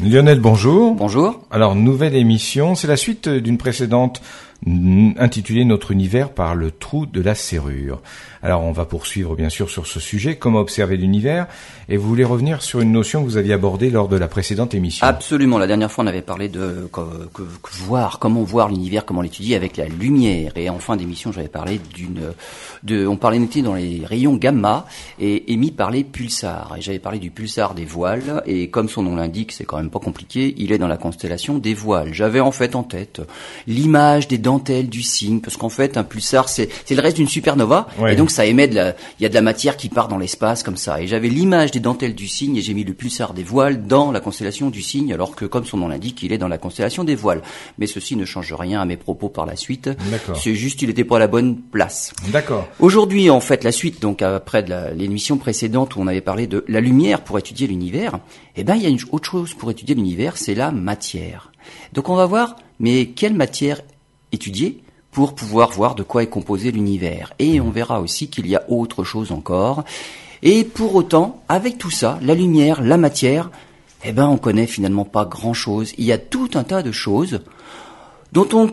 Lionel, bonjour. Bonjour. Alors, nouvelle émission, c'est la suite d'une précédente intitulée Notre univers par le trou de la serrure. Alors on va poursuivre bien sûr sur ce sujet, comment observer l'univers, et vous voulez revenir sur une notion que vous aviez abordée lors de la précédente émission? Absolument, la dernière fois on avait parlé de voir, comment voir l'univers, comment l'étudier avec la lumière, et en fin d'émission j'avais parlé d'une, de, on parlait notamment dans les rayons gamma et émis par les pulsars, et j'avais parlé du pulsar des voiles, et comme son nom l'indique, c'est quand même pas compliqué, il est dans la constellation des voiles. J'avais en fait en tête l'image des dentelles du cygne, parce qu'en fait un pulsar c'est, c'est le reste d'une supernova, et donc ça émet de la, il y a de la matière qui part dans l'espace comme ça. Et j'avais l'image des dentelles du cygne et j'ai mis le pulsar des voiles dans la constellation du cygne, alors que comme son nom l'indique, il est dans la constellation des voiles. Mais ceci ne change rien à mes propos par la suite. C'est juste, il était pas à la bonne place. D'accord. Aujourd'hui, en fait, la suite, donc après l'émission précédente où on avait parlé de la lumière pour étudier l'univers, eh ben, il y a une autre chose pour étudier l'univers, c'est la matière. Donc on va voir, mais quelle matière étudier pour pouvoir voir de quoi est composé l'univers. Et on verra aussi qu'il y a autre chose encore. Et pour autant, avec tout ça, la lumière, la matière, eh ben, on connaît finalement pas grand chose. Il y a tout un tas de choses dont on,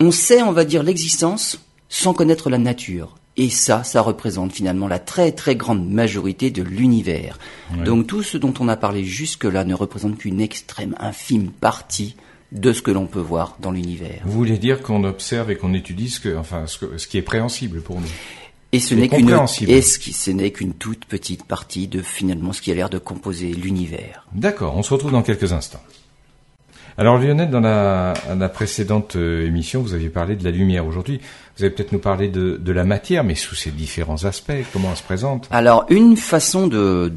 on sait, on va dire, l'existence sans connaître la nature. Et ça, ça représente finalement la très très grande majorité de l'univers. Donc tout ce dont on a parlé jusque-là ne représente qu'une extrême infime partie de ce que l'on peut voir dans l'univers. Vous voulez dire qu'on observe et qu'on étudie ce, que, enfin, ce, qui est préhensible pour nous et ce n'est qu'une et ce, ce n'est qu'une toute petite partie de finalement ce qui a l'air de composer l'univers. D'accord, on se retrouve dans quelques instants. Alors Lionel, dans la, la précédente euh, émission, vous aviez parlé de la lumière. Aujourd'hui, vous allez peut-être nous parler de, de, la matière, mais sous ses différents aspects, comment elle se présente Alors, une façon de,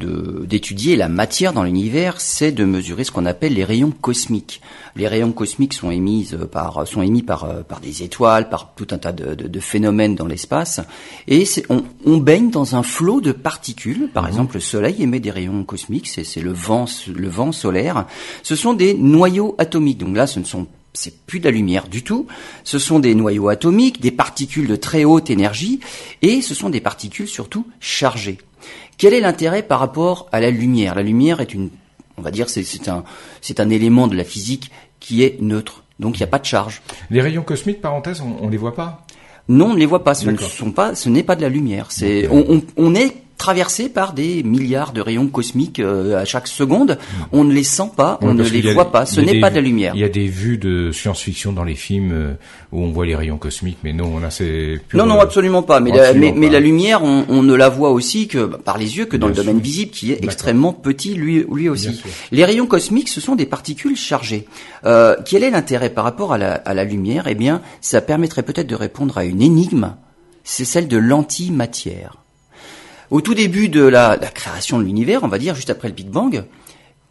d'étudier la matière dans l'univers, c'est de mesurer ce qu'on appelle les rayons cosmiques. Les rayons cosmiques sont émis par, sont émis par, par des étoiles, par tout un tas de, de phénomènes dans l'espace, et on, on, baigne dans un flot de particules. Par mhm. exemple, le Soleil émet des rayons cosmiques, c'est, c'est le vent, le vent solaire. Ce sont des noyaux atomiques. Donc là, ce ne sont c'est plus de la lumière du tout. Ce sont des noyaux atomiques, des particules de très haute énergie, et ce sont des particules surtout chargées. Quel est l'intérêt par rapport à la lumière? La lumière est une, on va dire, c'est un, c'est un élément de la physique qui est neutre. Donc il n'y a pas de charge. Les rayons cosmiques, parenthèse, on, ne les voit pas? Non, on ne les voit pas. Ce ne sont pas, ce n'est pas de la lumière. C'est, on, on est traversés par des milliards de rayons cosmiques euh, à chaque seconde. On ne les sent pas, on ne les voit pas. Ce n'est pas de la lumière. Il y a des vues de science-fiction dans les films euh, où on voit les rayons cosmiques, mais non, là c'est non, non, absolument pas. Mais, la, mais, la lumière, on, ne la voit aussi que bah, par les yeux que dans le domaine visible, qui est extrêmement petit lui, lui aussi. Les rayons cosmiques, ce sont des particules chargées. Euh, quel est l'intérêt par rapport à la, à la lumière? Eh bien, ça permettrait peut-être de répondre à une énigme. C'est celle de l'antimatière. Au tout début de la, création de l'univers, on va dire juste après le Big Bang,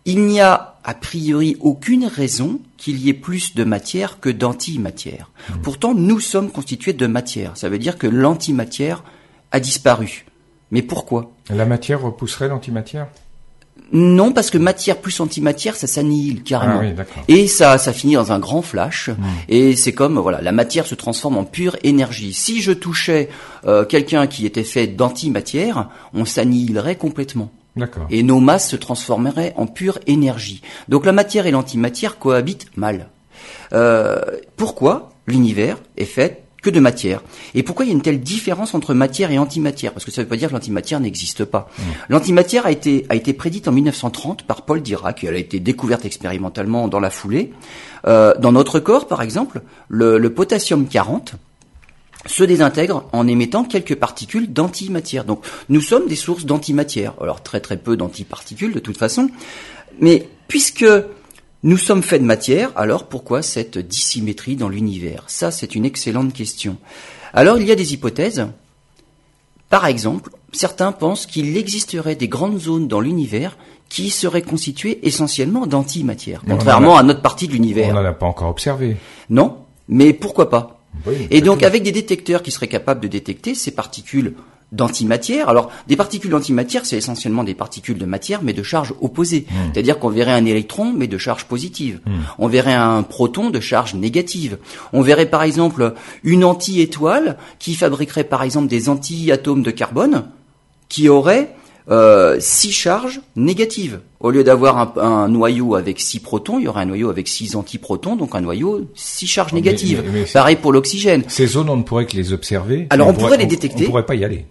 il n'y a a priori aucune raison qu'il y ait plus de matière que d'antimatière. Mmh. Pourtant, nous sommes constitués de matière. Ça veut dire que l'antimatière a disparu. Mais pourquoi? La matière repousserait l'antimatière? Non, parce que matière plus antimatière, ça s'annihile carrément. Ah et ça, ça finit dans un grand flash. Hmm. Et c'est comme, voilà, la matière se transforme en pure énergie. Si je touchais euh, quelqu'un qui était fait d'antimatière, on s'annihilerait complètement. Et nos masses se transformeraient en pure énergie. Donc la matière et l'antimatière cohabitent mal. Euh, pourquoi l'univers est fait que de matière. Et pourquoi il y a une telle différence entre matière et antimatière? Parce que ça ne veut pas dire que l'antimatière n'existe pas. Mmh. L'antimatière a été, a été prédite en 1930 par Paul Dirac, et elle a été découverte expérimentalement dans la foulée. Euh, dans notre corps, par exemple, le, le potassium 40, se désintègre en émettant quelques particules d'antimatière. Donc nous sommes des sources d'antimatière. Alors très très peu d'antiparticules de toute façon. Mais puisque nous sommes faits de matière, alors pourquoi cette dissymétrie dans l'univers? Ça, c'est une excellente question. Alors, il y a des hypothèses. Par exemple, certains pensent qu'il existerait des grandes zones dans l'univers qui seraient constituées essentiellement d'antimatière, contrairement à notre partie de l'univers. On n'en a pas encore observé. Non, mais pourquoi pas? Et donc, avec des détecteurs qui seraient capables de détecter ces particules d'antimatière. Alors, des particules d'antimatière, c'est essentiellement des particules de matière, mais de charge opposée. Hmm. C'est-à-dire qu'on verrait un électron, mais de charge positive. Hmm. On verrait un proton de charge négative. On verrait par exemple une anti-étoile qui fabriquerait par exemple des anti-atomes de carbone qui auraient euh, six charges négatives. Au lieu d'avoir un, noyau avec six protons, il y aurait un noyau avec six antiprotons, donc un noyau six charges négatives. Pareil pour l'oxygène. Ces zones, on ne pourrait que les observer. Alors on, pourrait, les détecter. On, ne pourrait pas y aller.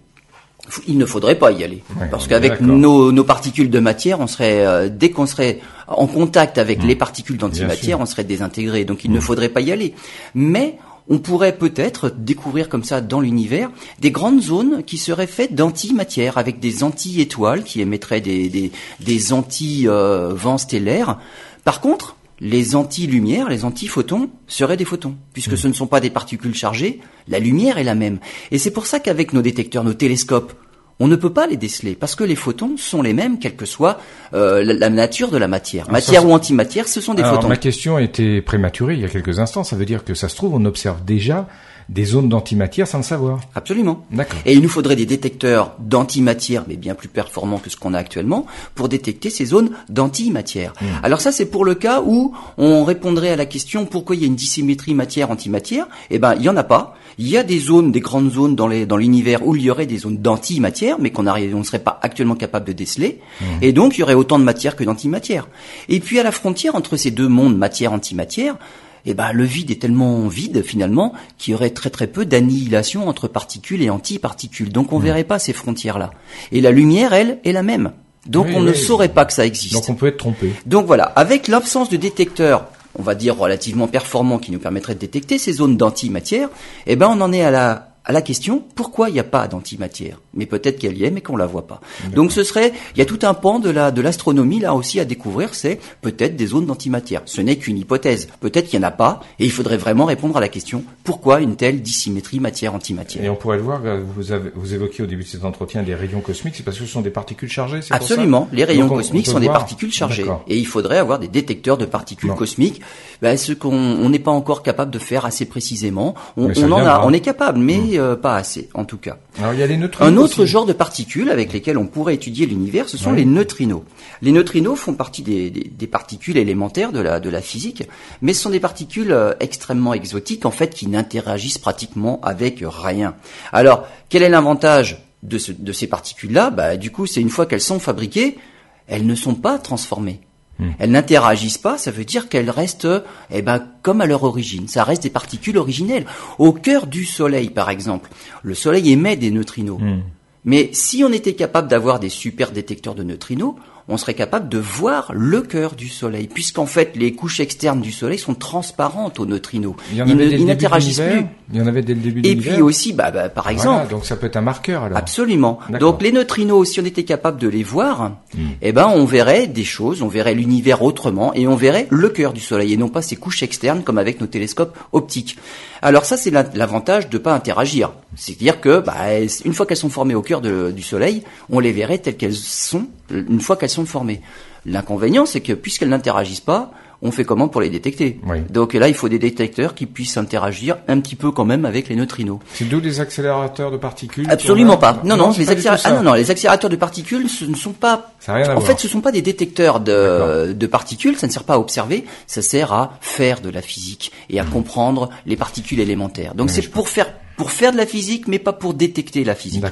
Il ne faudrait pas y aller, parce qu'avec nos, nos, particules de matière, on serait euh, dès qu'on serait en contact avec hmm. les particules d'antimatière, on serait désintégré. Donc il ne hmm. faudrait pas y aller. Mais on pourrait peut-être découvrir comme ça dans l'univers des grandes zones qui seraient faites d'antimatière avec des anti-étoiles qui émettraient des, des, des anti-vents stellaires. Par contre, les anti-lumières, les anti-photons seraient des photons, puisque hmm. ce ne sont pas des particules chargées, la lumière est la même. Et c'est pour ça qu'avec nos détecteurs, nos télescopes, on ne peut pas les déceler parce que les photons sont les mêmes, quelle que soit euh, la, nature de la matière. matière ou antimatière, ce sont des photons. Ma question était prématurée il y a quelques instants. Ça veut dire que ça se trouve, on observe déjà des zones d'antimatière sans le savoir. Absolument. D'accord. Et il nous faudrait des détecteurs d'antimatière, mais bien plus performants que ce qu'on a actuellement, pour détecter ces zones d'antimatière. Hmm. Alors ça, c'est pour le cas où on répondrait à la question pourquoi il y a une dissymétrie matière-antimatière? Eh ben, il y en a pas. Il y a des zones, des grandes zones dans les dans l'univers où il y aurait des zones d'antimatière, mais qu'on ne serait pas actuellement capable de déceler. Hmm. Et donc, il y aurait autant de matière que d'antimatière. Et puis à la frontière entre ces deux mondes matière-antimatière, eh ben le vide est tellement vide finalement qu'il y aurait très très peu d'annihilation entre particules et antiparticules. Donc on ne hmm. verrait pas ces frontières-là. Et la lumière, elle, est la même. Donc on ne saurait pas que ça existe. Donc on peut être trompé. Donc voilà, avec l'absence de détecteurs, on va dire relativement performants qui nous permettraient de détecter ces zones d'antimatière, eh ben on en est à la à la question pourquoi il n'y a pas d'antimatière? Mais peut-être qu'elle y est, mais qu'on la voit pas. Donc ce serait, il y a tout un pan de la de l'astronomie là aussi à découvrir, c'est peut-être des zones d'antimatière. Ce n'est qu'une hypothèse. Peut-être qu'il n'y en a pas, et il faudrait vraiment répondre à la question pourquoi une telle dissymétrie matière-antimatière? Et on pourrait le voir, euh, vous avez vous évoquez au début de cet entretien des rayons cosmiques, c'est parce que ce sont des particules chargées. Absolument, les rayons cosmiques sont des particules chargées, et il faudrait avoir des détecteurs de particules cosmiques. Ben, ce qu'on n'est pas encore capable de faire assez précisément. On, on en a, on est capable, mais mmh. Euh, pas assez, en tout cas. il y a les Un autre genre de particules avec lesquelles on pourrait étudier l'univers, ce sont les neutrinos. Les neutrinos font partie des, particules élémentaires de la, de la physique, mais ce sont des particules euh, extrêmement exotiques, en fait, qui n'interagissent pratiquement avec rien. Alors, quel est l'avantage de, de ces particules-là? Bah, Du coup, c'est une fois qu'elles sont fabriquées, elles ne sont pas transformées. Hmm. Elles n'interagissent pas, ça veut dire qu'elles restent eh ben, comme à leur origine. Ça reste des particules originelles. Au cœur du Soleil, par exemple, le Soleil émet des neutrinos. Hmm. Mais si on était capable d'avoir des super détecteurs de neutrinos, on serait capable de voir le cœur du Soleil, puisqu'en fait les couches externes du Soleil sont transparentes aux neutrinos. Ils n'interagissent plus. Il y en avait dès le début de Et puis aussi, bah, bah par exemple. donc ça peut être un marqueur alors. Absolument. Donc les neutrinos, si on était capable de les voir, hmm. eh ben on verrait des choses, on verrait l'univers autrement et on verrait le cœur du Soleil et non pas ces couches externes comme avec nos télescopes optiques. Alors ça c'est l'avantage de pas interagir. C'est-à-dire que bah, une fois qu'elles sont formées au cœur du Soleil, on les verrait telles qu'elles sont une fois qu'elles sont formées. L'inconvénient, c'est que puisqu'elles n'interagissent pas, on fait comment pour les détecter Donc là, il faut des détecteurs qui puissent interagir un petit peu quand même avec les neutrinos. C'est d'où les accélérateurs de particules Absolument pas. Non, non, les accélérateurs, ah, non, non, les accélérateurs de particules, ce ne sont pas. Ça rien à en fait, ce sont pas des détecteurs de, de, particules. Ça ne sert pas à observer. Ça sert à faire de la physique et à mmh. comprendre les particules élémentaires. Donc c'est pour faire pour faire de la physique, mais pas pour détecter la physique.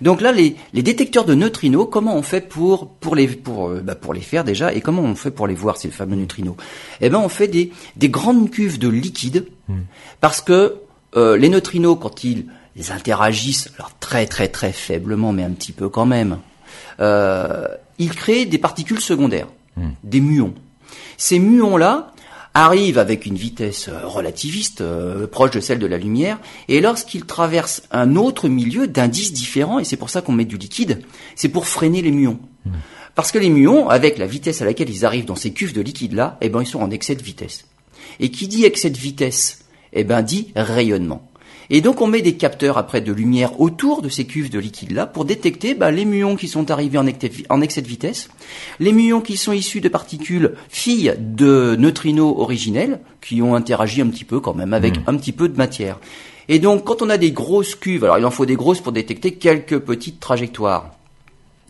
Donc là, les, les, détecteurs de neutrinos, comment on fait pour pour les pour euh, bah pour les faire déjà, et comment on fait pour les voir ces fameux neutrinos? Eh ben, on fait des des grandes cuves de liquide, hmm. parce que euh, les neutrinos, quand ils, ils interagissent, alors très très très faiblement, mais un petit peu quand même, euh, ils créent des particules secondaires, hmm. des muons. Ces muons là, arrive avec une vitesse euh, relativiste euh, proche de celle de la lumière, et lorsqu'il traverse un autre milieu d'indices différents, et c'est pour ça qu'on met du liquide, c'est pour freiner les muons. Hmm. Parce que les muons, avec la vitesse à laquelle ils arrivent dans ces cuves de liquide là, eh ben ils sont en excès de vitesse. Et qui dit excès de vitesse, eh ben dit rayonnement. Et donc on met des capteurs après de lumière autour de ces cuves de liquide là pour détecter bah, les muons qui sont arrivés en, excès de vitesse, les muons qui sont issus de particules filles de neutrinos originels qui ont interagi un petit peu quand même avec hmm. un petit peu de matière. Et donc quand on a des grosses cuves, alors il en faut des grosses pour détecter quelques petites trajectoires.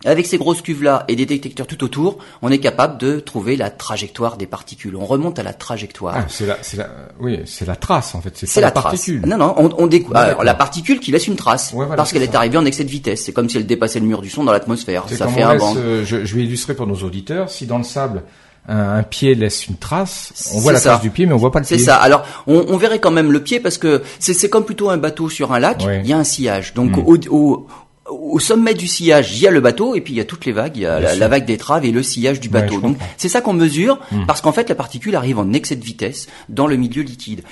Avec ces grosses cuves-là et des détecteurs tout autour, on est capable de trouver la trajectoire des particules. On remonte à la trajectoire. Ah, c'est la, c'est la, oui, c'est la trace en fait. C'est la, particule. Non, non, on, on découvre la particule qui laisse une trace parce qu'elle est, arrivée en excès de vitesse. C'est comme si elle dépassait le mur du son dans l'atmosphère. Ça fait un laisse, euh, je, je vais illustrer pour nos auditeurs. Si dans le sable un, pied laisse une trace, on voit la trace du pied, mais on voit pas le pied. C'est ça. Alors, on, on, verrait quand même le pied parce que c'est comme plutôt un bateau sur un lac. Il y a un sillage. Donc, hmm. au, au, au sommet du sillage, il y a le bateau et puis il y a toutes les vagues, il y a la, vague d'étrave et le sillage du bateau. Donc c'est ça qu'on mesure hmm. parce qu'en fait la particule arrive en excès de vitesse dans le milieu liquide.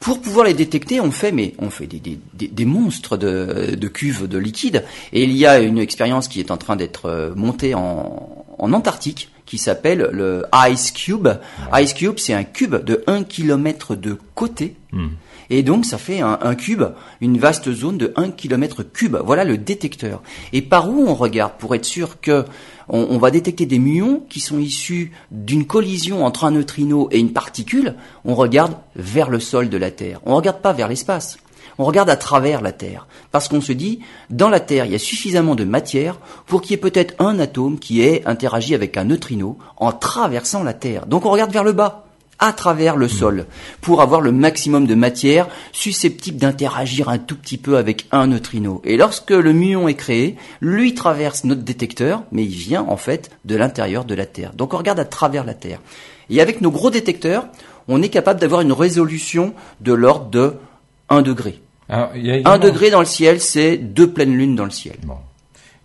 Pour pouvoir les détecter, on fait mais on fait des, des, des, monstres de, de, cuves de liquide et il y a une expérience qui est en train d'être euh, montée en, en Antarctique qui s'appelle le Ice Cube. Ice Cube, c'est un cube de 1 km de côté. Hmm. Et donc, ça fait un, cube, une vaste zone de 1 km cube. Voilà le détecteur. Et par où on regarde pour être sûr que on, va détecter des muons qui sont issus d'une collision entre un neutrino et une particule? On regarde vers le sol de la Terre. On ne regarde pas vers l'espace. On regarde à travers la Terre. Parce qu'on se dit, dans la Terre, il y a suffisamment de matière pour qu'il y ait peut-être un atome qui ait interagi avec un neutrino en traversant la Terre. Donc on regarde vers le bas à travers le sol pour avoir le maximum de matière susceptible d'interagir un tout petit peu avec un neutrino. Et lorsque le muon est créé, lui traverse notre détecteur, mais il vient en fait de l'intérieur de la Terre. Donc on regarde à travers la Terre. Et avec nos gros détecteurs, on est capable d'avoir une résolution de l'ordre de 1 degré. 1 degré dans le ciel, c'est deux pleines lunes dans le ciel.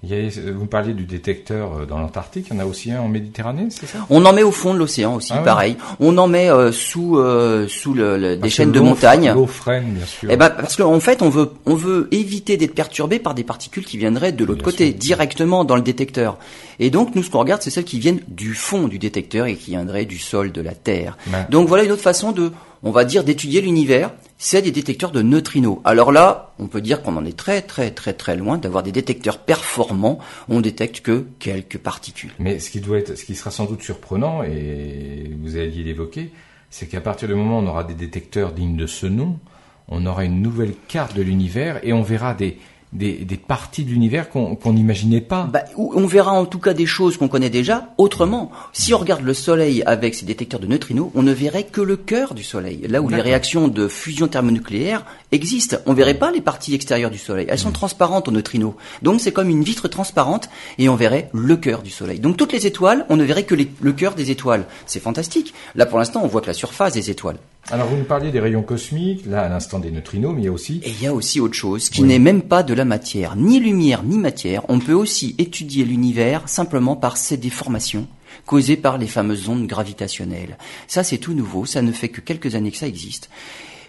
Vous vous parliez du détecteur euh, dans l'Antarctique, il y en a aussi un en Méditerranée, c'est ça? On en met au fond de l'océan aussi, ah pareil. On en met euh, sous euh, sous le, des chaînes de montagne. L'eau freine, bien sûr. Eh ben, parce qu'en fait, on veut on veut éviter d'être perturbé par des particules qui viendraient de l'autre côté, directement dans le détecteur. Et donc, nous, ce qu'on regarde, c'est celles qui viennent du fond du détecteur et qui viendraient du sol, de la Terre. Donc voilà une autre façon de on va dire, d'étudier l'univers, c'est des détecteurs de neutrinos. Alors là, on peut dire qu'on en est très très très très loin d'avoir des détecteurs performants. On détecte que quelques particules. Mais ce qui doit être, ce qui sera sans doute surprenant, et vous alliez l'évoquer, c'est qu'à partir du moment où on aura des détecteurs dignes de ce nom, on aura une nouvelle carte de l'univers et on verra des, des, des parties de l'univers qu'on n'imaginait pas. Bah, on verra en tout cas des choses qu'on connaît déjà autrement. Si on regarde le Soleil avec ses détecteurs de neutrinos, on ne verrait que le cœur du Soleil, là où les réactions de fusion thermonucléaire existent. On verrait pas les parties extérieures du Soleil. Elles sont mm. transparentes aux neutrinos. Donc c'est comme une vitre transparente et on verrait le cœur du Soleil. Donc toutes les étoiles, on ne verrait que le cœur des étoiles. C'est fantastique. Là pour l'instant, on voit que la surface des étoiles. Alors vous nous parliez des rayons cosmiques, là à l'instant des neutrinos, mais il y a aussi... Et il y a aussi autre chose, qui n'est même pas de la matière, ni lumière, ni matière. On peut aussi étudier l'univers simplement par ses déformations causées par les fameuses ondes gravitationnelles. Ça c'est tout nouveau, ça ne fait que quelques années que ça existe.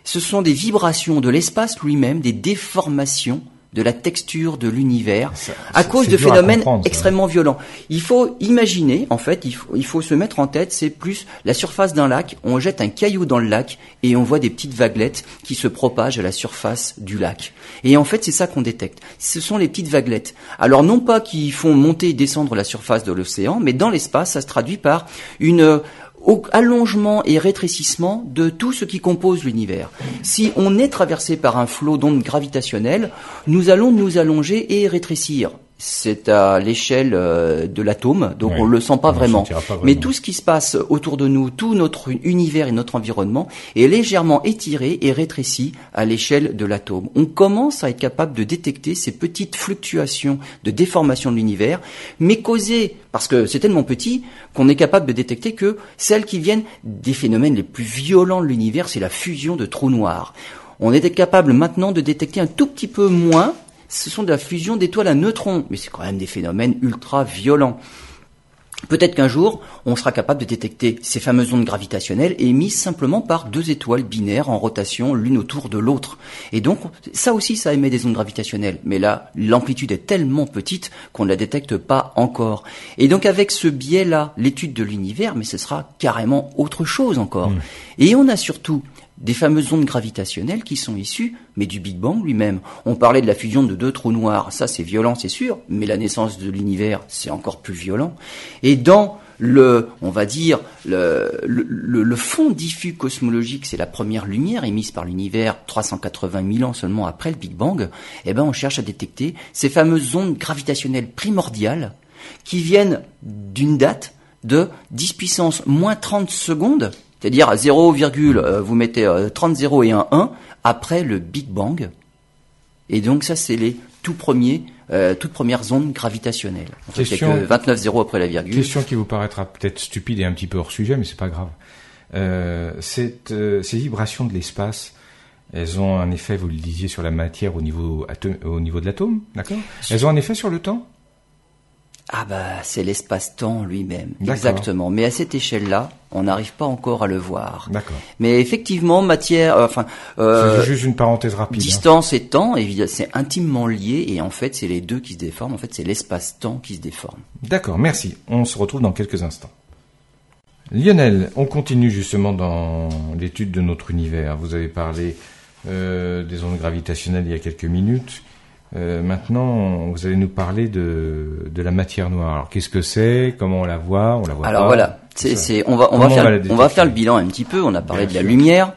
Ce sont des vibrations de l'espace lui-même, des déformations de la texture de l'univers à cause de phénomènes extrêmement violents. Il faut imaginer, en fait, il faut, il faut se mettre en tête, c'est plus la surface d'un lac, on jette un caillou dans le lac et on voit des petites vaguelettes qui se propagent à la surface du lac. Et en fait, c'est ça qu'on détecte. Ce sont les petites vaguelettes. Alors non pas qui font monter et descendre la surface de l'océan, mais dans l'espace, ça se traduit par une au allongement et rétrécissement de tout ce qui compose l'univers. Si on est traversé par un flot d'ondes gravitationnelles, nous allons nous allonger et rétrécir c'est à l'échelle euh, de l'atome, donc on le sent pas, vraiment. Mais tout ce qui se passe autour de nous, tout notre univers et notre environnement est légèrement étiré et rétréci à l'échelle de l'atome. On commence à être capable de détecter ces petites fluctuations de déformation de l'univers, mais causées parce que c'est tellement petit qu'on est capable de détecter que celles qui viennent des phénomènes les plus violents de l'univers, c'est la fusion de trous noirs. On est capable maintenant de détecter un tout petit peu moins ce sont de la fusion d'étoiles à neutrons, mais c'est quand même des phénomènes ultra violents. Peut-être qu'un jour, on sera capable de détecter ces fameuses ondes gravitationnelles émises simplement par deux étoiles binaires en rotation l'une autour de l'autre. Et donc, ça aussi, ça émet des ondes gravitationnelles. Mais là, l'amplitude est tellement petite qu'on ne la détecte pas encore. Et donc, avec ce biais-là, l'étude de l'univers, mais ce sera carrément autre chose encore. Mmh. Et on a surtout des fameuses ondes gravitationnelles qui sont issues, mais du Big Bang lui-même. On parlait de la fusion de deux trous noirs, ça c'est violent, c'est sûr, mais la naissance de l'univers, c'est encore plus violent. Et dans le, on va dire, le, fond diffus cosmologique, c'est la première lumière émise par l'univers 380 000 ans seulement après le Big Bang, eh ben on cherche à détecter ces fameuses ondes gravitationnelles primordiales qui viennent d'une date de 10 puissance moins 30 secondes, c'est-à-dire à 0, euh, vous mettez 30 euh, 0 et un 1 après le Big Bang. Et donc ça, c'est les tout premiers, euh, toutes premières ondes gravitationnelles. En question, fait, 29 0 après la virgule. Question qui vous paraîtra peut-être stupide et un petit peu hors sujet, mais c'est pas grave. Cette, euh, ces vibrations de l'espace, elles ont un effet, vous le disiez, sur la matière au niveau, au niveau de l'atome, d'accord? Elles ont un effet sur le temps? Ah bah c'est l'espace-temps lui-même, exactement. Mais à cette échelle-là, on n'arrive pas encore à le voir. D'accord. Mais effectivement, matière, euh, enfin, euh, juste une parenthèse rapide. Hein. Distance et temps, c'est intimement lié, et en fait, c'est les deux qui se déforment. En fait, c'est l'espace-temps qui se déforme. D'accord, merci. On se retrouve dans quelques instants. Lionel, on continue justement dans l'étude de notre univers. Vous avez parlé euh, des ondes gravitationnelles il y a quelques minutes. Euh, maintenant, vous allez nous parler de, de la matière noire. Alors, qu'est-ce que c'est? Comment on la voit? On la voit Alors voilà, c'est, on va, on va faire, on, va faire le bilan un petit peu. On a parlé de la lumière.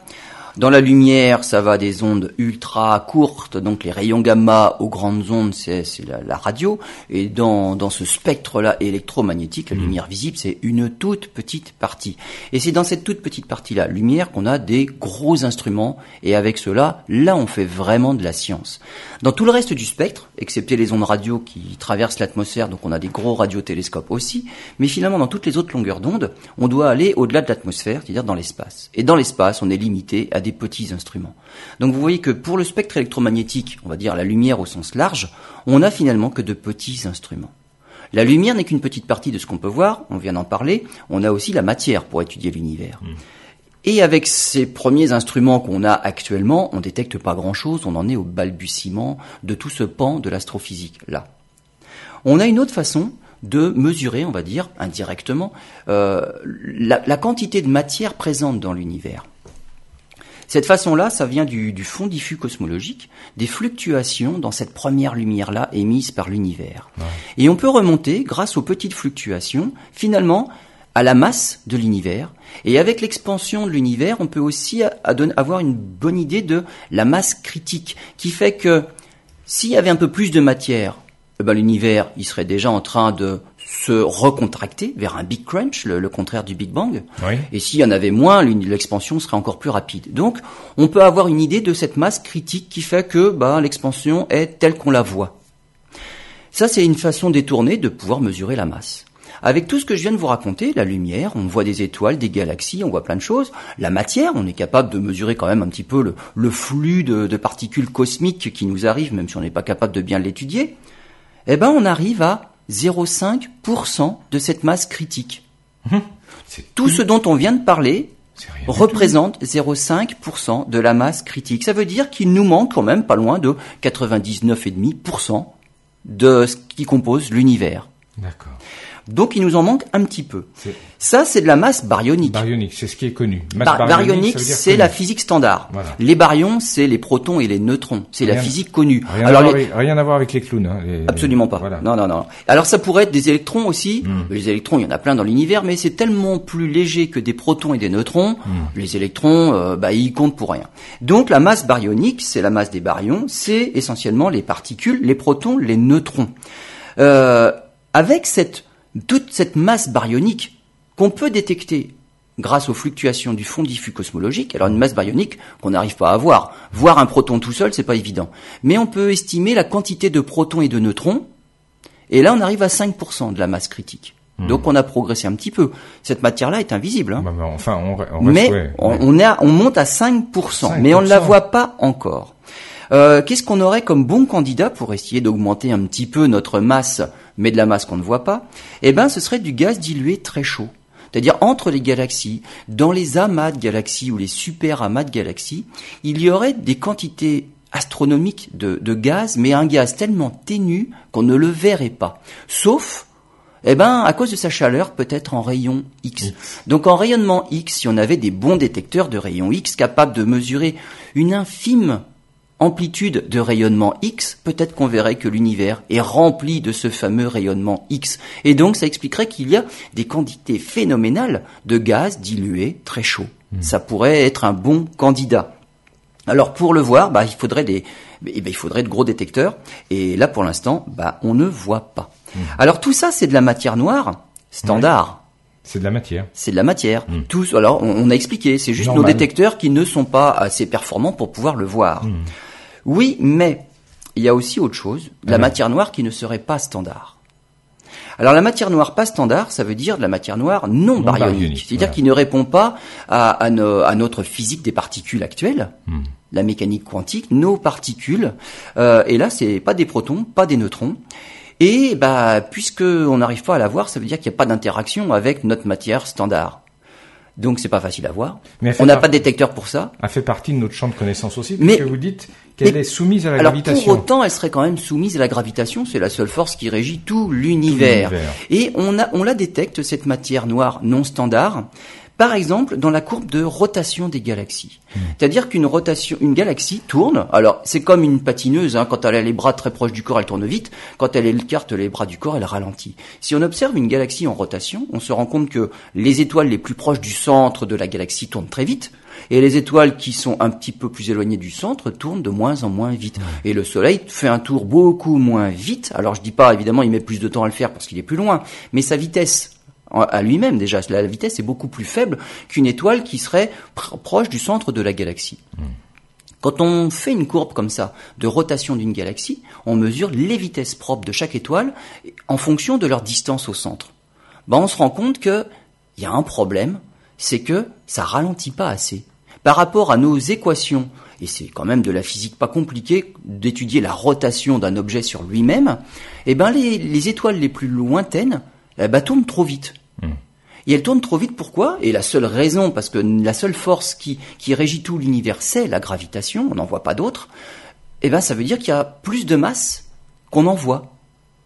Dans la lumière, ça va des ondes ultra courtes, donc les rayons gamma aux grandes ondes, c'est la, la, radio. Et dans, dans ce spectre-là électromagnétique, la hmm. lumière visible, c'est une toute petite partie. Et c'est dans cette toute petite partie-là, lumière, qu'on a des gros instruments. Et avec cela, là, on fait vraiment de la science. Dans tout le reste du spectre, excepté les ondes radio qui traversent l'atmosphère, donc on a des gros radiotélescopes aussi, mais finalement, dans toutes les autres longueurs d'onde, on doit aller au-delà de l'atmosphère, c'est-à-dire dans l'espace. Et dans l'espace, on est limité à des petits instruments. Donc vous voyez que pour le spectre électromagnétique, on va dire la lumière au sens large, on n'a finalement que de petits instruments. La lumière n'est qu'une petite partie de ce qu'on peut voir, on vient d'en parler, on a aussi la matière pour étudier l'univers. Hmm. Et avec ces premiers instruments qu'on a actuellement, on détecte pas grand-chose, on en est au balbutiement de tout ce pan de l'astrophysique là. On a une autre façon de mesurer, on va dire, indirectement, euh, la, quantité de matière présente dans l'univers. Cette façon-là, ça vient du, fond diffus cosmologique, des fluctuations dans cette première lumière-là émise par l'univers. Et on peut remonter, grâce aux petites fluctuations, finalement, à la masse de l'univers. Et avec l'expansion de l'univers, on peut aussi avoir une bonne idée de la masse critique, qui fait que s'il y avait un peu plus de matière, eh ben, l'univers, il serait déjà en train de se recontracter vers un big crunch, le, contraire du big bang. Et s'il y en avait moins, l'expansion serait encore plus rapide. Donc, on peut avoir une idée de cette masse critique qui fait que ben, l'expansion est telle qu'on la voit. Ça, c'est une façon détournée de pouvoir mesurer la masse. Avec tout ce que je viens de vous raconter, la lumière, on voit des étoiles, des galaxies, on voit plein de choses. La matière, on est capable de mesurer quand même un petit peu le, flux de, de, particules cosmiques qui nous arrivent, même si on n'est pas capable de bien l'étudier. Eh ben, on arrive à 0,5% de cette masse critique. Hum. Tout ce dont on vient de parler représente 0,5% de la masse critique. Ça veut dire qu'il nous manque quand même pas loin de 99,5% de ce qui compose l'univers. D'accord. Donc il nous en manque un petit peu. Ça, c'est de la masse baryonique. Baryonique, c'est ce qui est connu. Masse baryonique, c'est la physique standard. Les baryons, c'est les protons et les neutrons. C'est la physique connue. Rien, Alors, à, voir, rien à voir avec les clowns. Hein, Absolument pas. Non, non, non. Alors ça pourrait être des électrons aussi. Hmm. Les électrons, il y en a plein dans l'univers, mais c'est tellement plus léger que des protons et des neutrons. Hmm. Les électrons, euh, bah, ils comptent pour rien. Donc la masse baryonique, c'est la masse des baryons, c'est essentiellement les particules, les protons, les neutrons. Euh, avec cette toute cette masse baryonique qu'on peut détecter grâce aux fluctuations du fond diffus cosmologique. Alors une masse baryonique qu'on n'arrive pas à voir. Voir un proton tout seul, c'est pas évident. Mais on peut estimer la quantité de protons et de neutrons. Et là, on arrive à 5% de la masse critique. Hmm. Donc on a progressé un petit peu. Cette matière-là est invisible. Hein. Bah, bah, enfin, on, mais on, est on monte à 5%, mais on ne la voit pas encore. Euh, qu'est-ce qu'on aurait comme bon candidat pour essayer d'augmenter un petit peu notre masse mais de la masse qu'on ne voit pas, eh ben ce serait du gaz dilué très chaud. C'est-à-dire entre les galaxies, dans les amas de galaxies ou les super amas de galaxies, il y aurait des quantités astronomiques de, gaz, mais un gaz tellement ténu qu'on ne le verrait pas. Sauf eh ben, à cause de sa chaleur, peut-être en rayon X. Donc en rayonnement X, si on avait des bons détecteurs de rayon X capables de mesurer une infime amplitude de rayonnement X, peut-être qu'on verrait que l'univers est rempli de ce fameux rayonnement X. Et donc ça expliquerait qu'il y a des quantités phénoménales de gaz dilués très chauds. Hmm. Ça pourrait être un bon candidat. Alors pour le voir, bah, il faudrait des, eh ben, il faudrait de gros détecteurs. Et là, pour l'instant, bah, on ne voit pas. Mmh. Alors tout ça, c'est de la matière noire standard. C'est de la matière. C'est de la matière. Mmh. Tous, alors on, a expliqué, c'est juste nos détecteurs qui ne sont pas assez performants pour pouvoir le voir. Mmh. Oui, mais il y a aussi autre chose, la matière noire qui ne serait pas standard. Alors la matière noire pas standard, ça veut dire de la matière noire non, baryonique, c'est-à-dire qui ne répond pas à, notre physique des particules actuelles, hmm. la mécanique quantique, nos particules. Euh, et là, c'est pas des protons, pas des neutrons. Et bah, puisque on n'arrive pas à la voir, ça veut dire qu'il n'y a pas d'interaction avec notre matière standard. Donc c'est pas facile à voir. Mais on n'a pas de détecteur pour ça. Elle fait partie de notre champ de connaissances aussi, puisque vous dites qu'elle est soumise à la alors gravitation. Pour autant, elle serait quand même soumise à la gravitation. C'est la seule force qui régit tout l'univers. Et on a, on la détecte cette matière noire non standard par exemple, dans la courbe de rotation des galaxies. Hmm. C'est-à-dire qu'une rotation, une galaxie tourne. Alors, c'est comme une patineuse. Hein, quand elle a les bras très proches du corps, elle tourne vite. Quand elle écarte les bras du corps, elle ralentit. Si on observe une galaxie en rotation, on se rend compte que les étoiles les plus proches du centre de la galaxie tournent très vite. Et les étoiles qui sont un petit peu plus éloignées du centre tournent de moins en moins vite. Et le Soleil fait un tour beaucoup moins vite. Alors je dis pas, évidemment, il met plus de temps à le faire parce qu'il est plus loin, mais sa vitesse à lui-même déjà. La vitesse est beaucoup plus faible qu'une étoile qui serait proche du centre de la galaxie. Hmm. Quand on fait une courbe comme ça de rotation d'une galaxie, on mesure les vitesses propres de chaque étoile en fonction de leur distance au centre. Ben, on se rend compte qu'il y a un problème, c'est que ça ralentit pas assez. Par rapport à nos équations, et c'est quand même de la physique pas compliquée d'étudier la rotation d'un objet sur lui-même, eh ben les, les étoiles les plus lointaines eh ben, tournent trop vite. Et elle tourne trop vite, pourquoi? Et la seule raison, parce que la seule force qui, qui régit tout l'univers, c'est la gravitation, on n'en voit pas d'autre, eh ben ça veut dire qu'il y a plus de masse qu'on en voit.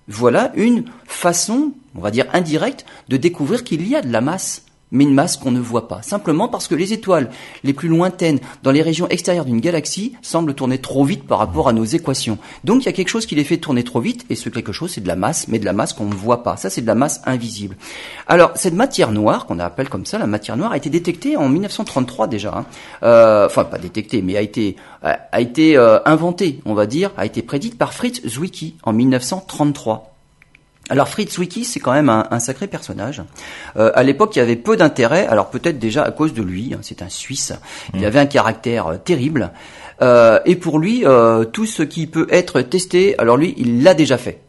Voilà une façon, on va dire indirecte, de découvrir qu'il y a de la masse mais une masse qu'on ne voit pas. Simplement parce que les étoiles les plus lointaines dans les régions extérieures d'une galaxie semblent tourner trop vite par rapport à nos équations. Donc il y a quelque chose qui les fait tourner trop vite, et ce quelque chose c'est de la masse, mais de la masse qu'on ne voit pas. Ça c'est de la masse invisible. Alors cette matière noire, qu'on appelle comme ça, la matière noire, a été détectée en 1933 déjà. Hein. Euh, enfin pas détectée, mais a été, a été euh, inventée, on va dire, a été prédite par Fritz Zwicky en 1933. Alors Fritz Wiki, c'est quand même un, sacré personnage. Euh, à l'époque, il y avait peu d'intérêt. Alors peut-être déjà à cause de lui. Hein, c'est un Suisse. Il mmh. avait un caractère euh, terrible. Euh, et pour lui, tout ce qui peut être testé, alors lui, il l'a déjà fait.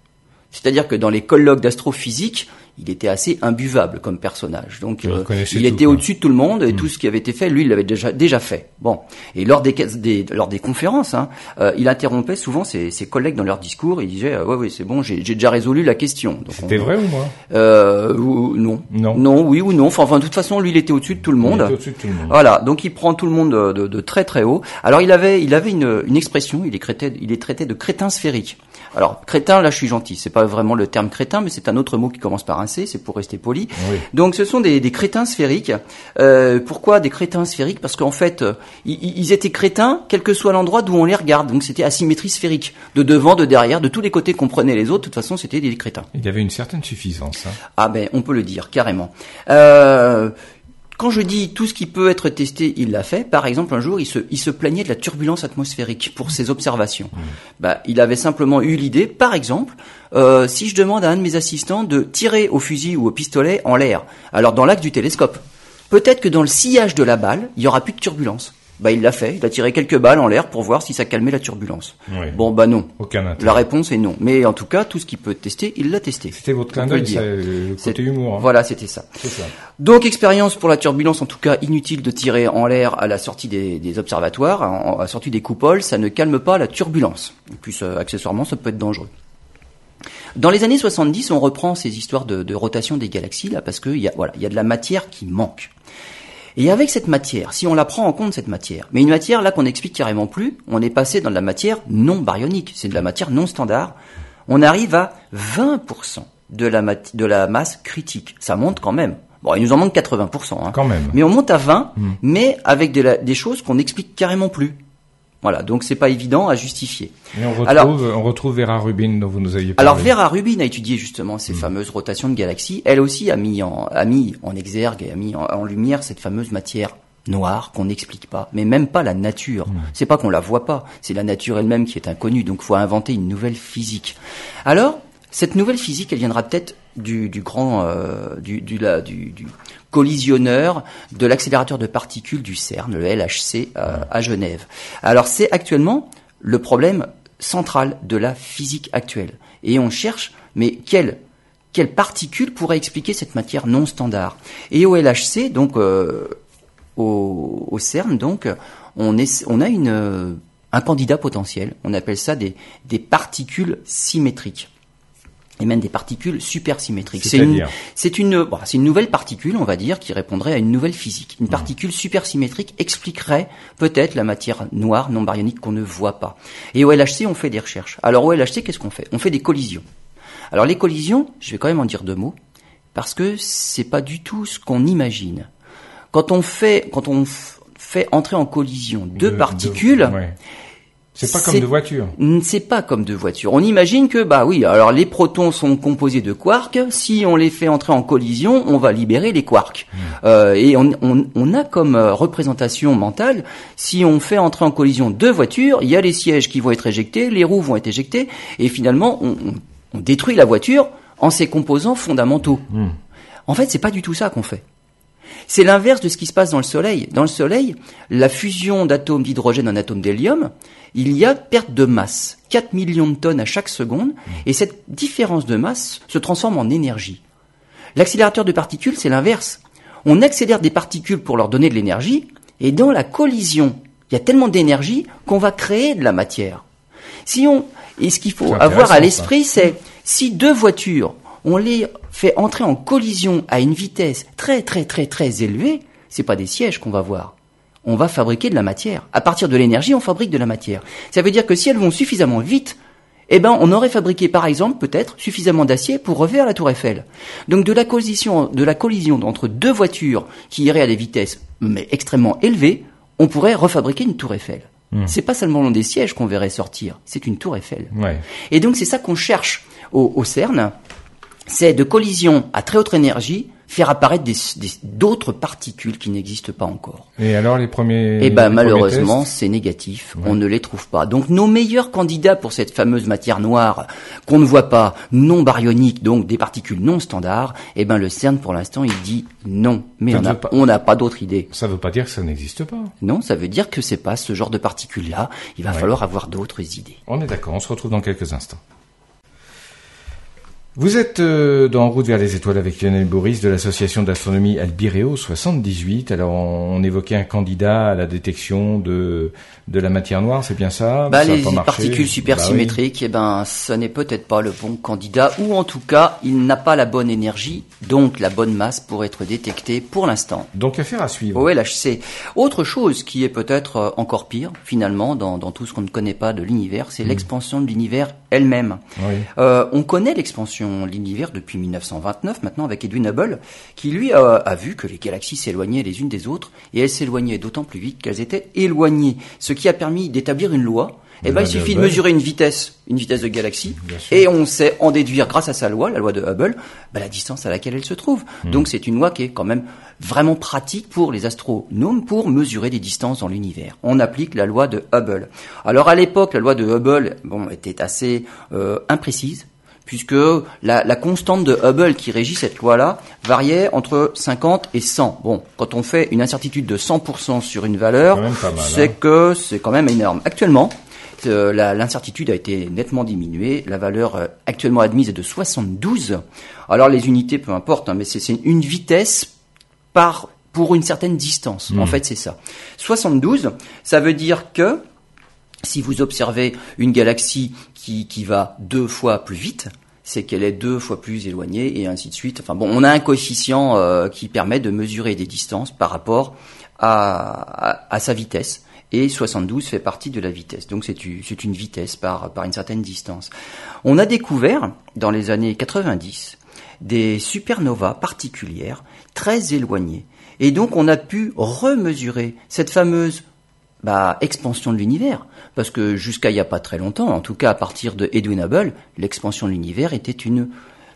C'est-à-dire que dans les colloques d'astrophysique, il était assez imbuvable comme personnage. Donc euh, il était au-dessus de tout le monde et hmm. tout ce qui avait été fait, lui, il l'avait déjà déjà fait. Bon, et lors des, des lors des conférences, hein, euh, il interrompait souvent ses, ses, collègues dans leurs discours. Il disait ouais oui c'est bon, j'ai déjà résolu la question. C'était vrai ou moi euh, Non. Non. Non, oui ou non. Enfin, enfin, de toute façon, lui, il était au-dessus de tout le monde. Il était de tout le monde. Voilà, donc il prend tout le monde de, de, très très haut. Alors il avait il avait une, une expression. Il est traité il est traité de crétin sphérique. Alors crétin, là, je suis gentil. C'est pas vraiment le terme crétin, mais c'est un autre mot qui commence par un C'est pour rester poli. Donc, ce sont des, crétins sphériques. Euh, pourquoi des crétins sphériques? Parce qu'en fait, euh, ils, étaient crétins, quel que soit l'endroit d'où on les regarde. Donc, c'était asymétrie sphérique, de devant, de derrière, de tous les côtés qu'on prenait les autres. De toute façon, c'était des crétins. Il y avait une certaine suffisance. Hein. Ah ben, on peut le dire carrément. Euh, quand je dis tout ce qui peut être testé, il l'a fait. Par exemple, un jour, il se, il se plaignait de la turbulence atmosphérique pour ses observations. Mmh. Bah, il avait simplement eu l'idée, par exemple, euh, si je demande à un de mes assistants de tirer au fusil ou au pistolet en l'air, alors dans l'axe du télescope, peut-être que dans le sillage de la balle, il y aura plus de turbulence. Bah, il l'a fait. Il a tiré quelques balles en l'air pour voir si ça calmait la turbulence. Bon, bah non. Aucun intérêt. La réponse est non. Mais en tout cas, tout ce qu'il peut tester, il l'a testé. C'était votre clin d'œil, le côté humour. Hein. Voilà, c'était ça. ça. Donc, expérience pour la turbulence, en tout cas, inutile de tirer en l'air à la sortie des, observatoires, à la sortie des coupoles, ça ne calme pas la turbulence. En plus, euh, accessoirement, ça peut être dangereux. Dans les années 70, on reprend ces histoires de, de rotation des galaxies là parce qu'il y a voilà, il y a de la matière qui manque. Et avec cette matière, si on la prend en compte, cette matière, mais une matière là qu'on n'explique carrément plus, on est passé dans de la matière non baryonique, c'est de la matière non standard, on arrive à 20% de la, de la masse critique. Ça monte quand même. Bon, il nous en manque 80%. Hein. Quand même. Mais on monte à 20, hmm. mais avec des choses qu'on n'explique carrément plus. Voilà, donc c'est pas évident à justifier. Mais on retrouve, alors, on retrouve Vera Rubin dont vous nous aviez parlé. Alors Vera Rubin a étudié justement ces hmm. fameuses rotations de galaxies. Elle aussi a mis en, a mis en exergue et a mis en, lumière cette fameuse matière noire qu'on n'explique pas, mais même pas la nature. Mmh. C'est pas qu'on la voit pas, c'est la nature elle-même qui est inconnue. Donc, faut inventer une nouvelle physique. Alors, cette nouvelle physique, elle viendra peut-être du, grand, euh, du, du, du, collisionneur de l'accélérateur de particules du CERN, le LHC, euh, à Genève. Alors, c'est actuellement le problème central de la physique actuelle. Et on cherche, mais quelle quelle particule pourrait expliquer cette matière non standard? Et au LHC, donc euh, au, CERN, donc on, on a une, un candidat potentiel. On appelle ça des, des particules symétriques et même des particules supersymétriques. C'est une, c'est une, c'est une nouvelle particule, on va dire, qui répondrait à une nouvelle physique. Une mmh. particule supersymétrique expliquerait peut-être la matière noire non baryonique qu'on ne voit pas. Et au LHC, on fait des recherches. Alors au LHC, qu'est-ce qu'on fait? On fait des collisions. Alors les collisions, je vais quand même en dire deux mots, parce que c'est pas du tout ce qu'on imagine. Quand on fait, quand on fait entrer en collision deux particules, c'est pas comme de voitures. C'est pas comme de voitures. On imagine que bah oui, alors les protons sont composés de quarks. Si on les fait entrer en collision, on va libérer les quarks. Hmm. Euh, et on, on, on, a comme euh, représentation mentale, si on fait entrer en collision deux voitures, il y a les sièges qui vont être éjectés, les roues vont être éjectées, et finalement on, on détruit la voiture en ses composants fondamentaux. Hmm. En fait, c'est pas du tout ça qu'on fait. C'est l'inverse de ce qui se passe dans le Soleil. Dans le Soleil, la fusion d'atomes d'hydrogène en atomes d'hélium, il y a perte de masse, 4 millions de tonnes à chaque seconde, et cette différence de masse se transforme en énergie. L'accélérateur de particules, c'est l'inverse. On accélère des particules pour leur donner de l'énergie, et dans la collision, il y a tellement d'énergie qu'on va créer de la matière. Si on, et ce qu'il faut avoir à l'esprit, c'est si deux voitures, on les fait entrer en collision à une vitesse très très très très élevée, c'est pas des sièges qu'on va voir on va fabriquer de la matière. À partir de l'énergie, on fabrique de la matière. Ça veut dire que si elles vont suffisamment vite, eh ben, on aurait fabriqué, par exemple, peut-être, suffisamment d'acier pour refaire la tour Eiffel. Donc, de la collision, de la collision entre deux voitures qui iraient à des vitesses, mais extrêmement élevées, on pourrait refabriquer une tour Eiffel. Hmm. C'est pas seulement des sièges qu'on verrait sortir, c'est une tour Eiffel. Et donc, c'est ça qu'on cherche au CERN, c'est de collision à très haute énergie faire apparaître d'autres particules qui n'existent pas encore. Et alors les premiers Eh ben malheureusement c'est négatif, on ne les trouve pas. Donc nos meilleurs candidats pour cette fameuse matière noire qu'on ne voit pas, non baryonique, donc des particules non standards, eh ben le CERN pour l'instant il dit non, mais on n'a pas d'autre idée. Ça ne veut pas dire que ça n'existe pas. Non, ça veut dire que c'est pas ce genre de particules là. Il va falloir avoir d'autres idées. On est d'accord. On se retrouve dans quelques instants. Vous êtes euh, dans Route vers les étoiles avec Lionel Boris de l'association d'astronomie Albireo 78. Alors on, évoquait un candidat à la détection de de la matière noire, c'est bien ça? Bah, Les particules supersymétriques, bah, eh ben ce n'est peut-être pas le bon candidat ou en tout cas il n'a pas la bonne énergie, donc la bonne masse pour être détecté pour l'instant. Donc affaire à suivre. Oui, LHC. Autre chose qui est peut-être euh, encore pire finalement dans, dans tout ce qu'on ne connaît pas de l'univers, c'est hmm. l'expansion de l'univers elle-même. Oui. Euh, on connaît l'expansion l'univers depuis 1929, maintenant avec Edwin Hubble, qui lui a, vu que les galaxies s'éloignaient les unes des autres, et elles s'éloignaient d'autant plus vite qu'elles étaient éloignées, ce qui a permis d'établir une loi. Eh ben, il suffit de mesurer une vitesse, une vitesse de galaxie, et on sait en déduire grâce à sa loi, la loi de Hubble, ben, la distance à laquelle elle se trouve. Hmm. Donc c'est une loi qui est quand même vraiment pratique pour les astronomes pour mesurer des distances dans l'univers. On applique la loi de Hubble. Alors à l'époque, la loi de Hubble, bon, était assez euh, imprécise puisque la, la, constante de Hubble qui régit cette loi-là variait entre 50 et 100. Bon, quand on fait une incertitude de 100% sur une valeur, c'est hein. que c'est quand même énorme. Actuellement, euh, l'incertitude a été nettement diminuée. La valeur euh, actuellement admise est de 72. Alors les unités, peu importe, hein, mais c'est une vitesse par pour une certaine distance. En hmm. fait, c'est ça. 72, ça veut dire que si vous observez une galaxie qui, qui va deux fois plus vite, c'est qu'elle est deux fois plus éloignée et ainsi de suite. Enfin bon, on a un coefficient euh, qui permet de mesurer des distances par rapport à, à, sa vitesse. Et 72 fait partie de la vitesse. Donc c'est une vitesse par, par une certaine distance. On a découvert dans les années 90 des supernovas particulières très éloignées. Et donc on a pu remesurer cette fameuse bah, expansion de l'univers. Parce que jusqu'à il n'y a pas très longtemps, en tout cas à partir de Edwin Hubble, l'expansion de l'univers était une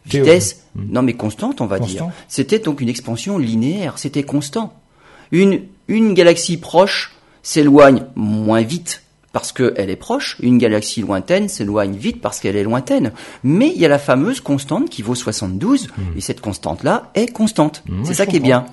vitesse, hmm. non mais constante on va dire. C'était donc une expansion linéaire, c'était constant. Une, une galaxie proche s'éloigne moins vite parce qu'elle est proche, une galaxie lointaine s'éloigne vite parce qu'elle est lointaine. Mais il y a la fameuse constante qui vaut 72, hmm. et cette constante-là est constante. Hmm, c'est ça qui est bien.